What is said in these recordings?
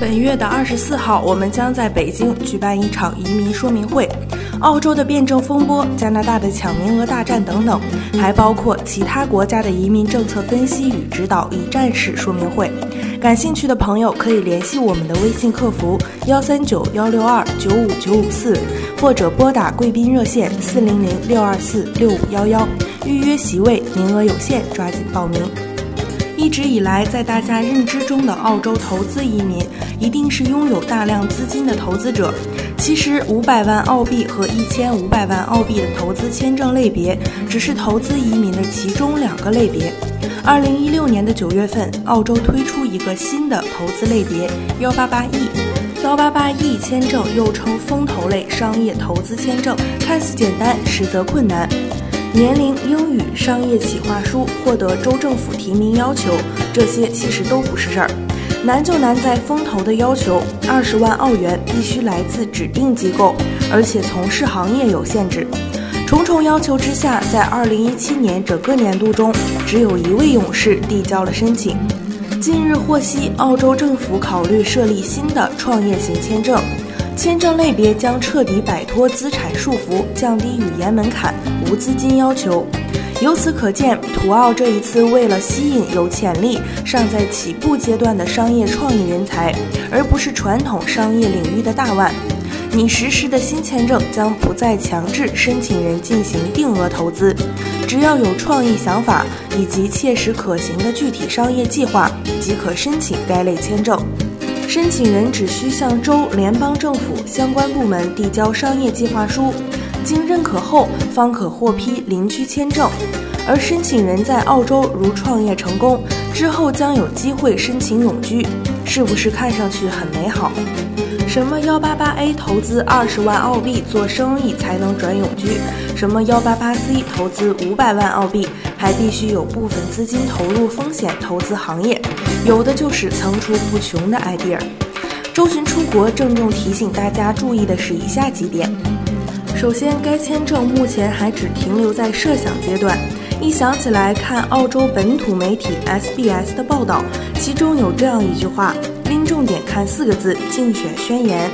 本月的二十四号，我们将在北京举办一场移民说明会。澳洲的辩证风波、加拿大的抢名额大战等等，还包括其他国家的移民政策分析与指导一站式说明会。感兴趣的朋友可以联系我们的微信客服幺三九幺六二九五九五四，或者拨打贵宾热线四零零六二四六五幺幺预约席位，名额有限，抓紧报名。一直以来，在大家认知中的澳洲投资移民，一定是拥有大量资金的投资者。其实，五百万澳币和一千五百万澳币的投资签证类别，只是投资移民的其中两个类别。二零一六年的九月份，澳洲推出一个新的投资类别——幺八八 E。幺八八 E 签证又称风投类商业投资签证，看似简单，实则困难。年龄、英语、商业企划书、获得州政府提名要求，这些其实都不是事儿。难就难在风投的要求，二十万澳元必须来自指定机构，而且从事行业有限制。重重要求之下，在二零一七年整个年度中，只有一位勇士递交了申请。近日获悉，澳洲政府考虑设立新的创业型签证。签证类别将彻底摆脱资产束缚，降低语言门槛，无资金要求。由此可见，土澳这一次为了吸引有潜力、尚在起步阶段的商业创意人才，而不是传统商业领域的大腕。你实施的新签证将不再强制申请人进行定额投资，只要有创意想法以及切实可行的具体商业计划，即可申请该类签证。申请人只需向州、联邦政府相关部门递交商业计划书，经认可后方可获批邻居签证。而申请人在澳洲如创业成功之后，将有机会申请永居，是不是看上去很美好？什么幺八八 A 投资二十万澳币做生意才能转永居？什么幺八八 C 投资五百万澳币还必须有部分资金投入风险投资行业？有的就是层出不穷的 idea。周巡出国郑重提醒大家注意的是以下几点：首先，该签证目前还只停留在设想阶段。一想起来，看澳洲本土媒体 SBS 的报道，其中有这样一句话。拎重点看四个字：竞选宣言。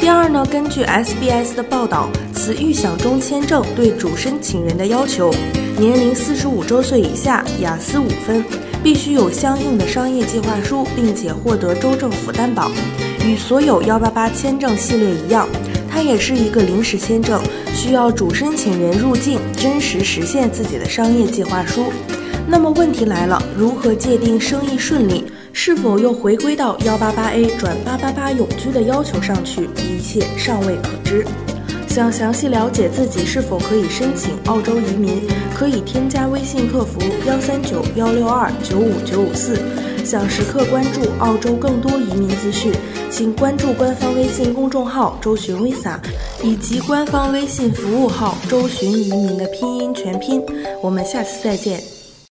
第二呢，根据 SBS 的报道，此预想中签证对主申请人的要求：年龄四十五周岁以下，雅思五分，必须有相应的商业计划书，并且获得州政府担保。与所有幺八八签证系列一样，它也是一个临时签证，需要主申请人入境真实实现自己的商业计划书。那么问题来了，如何界定生意顺利？是否又回归到幺八八 A 转八八八永居的要求上去？一切尚未可知。想详细了解自己是否可以申请澳洲移民，可以添加微信客服幺三九幺六二九五九五四。想时刻关注澳洲更多移民资讯，请关注官方微信公众号“周巡 Visa”，以及官方微信服务号“周巡移民”的拼音全拼。我们下次再见。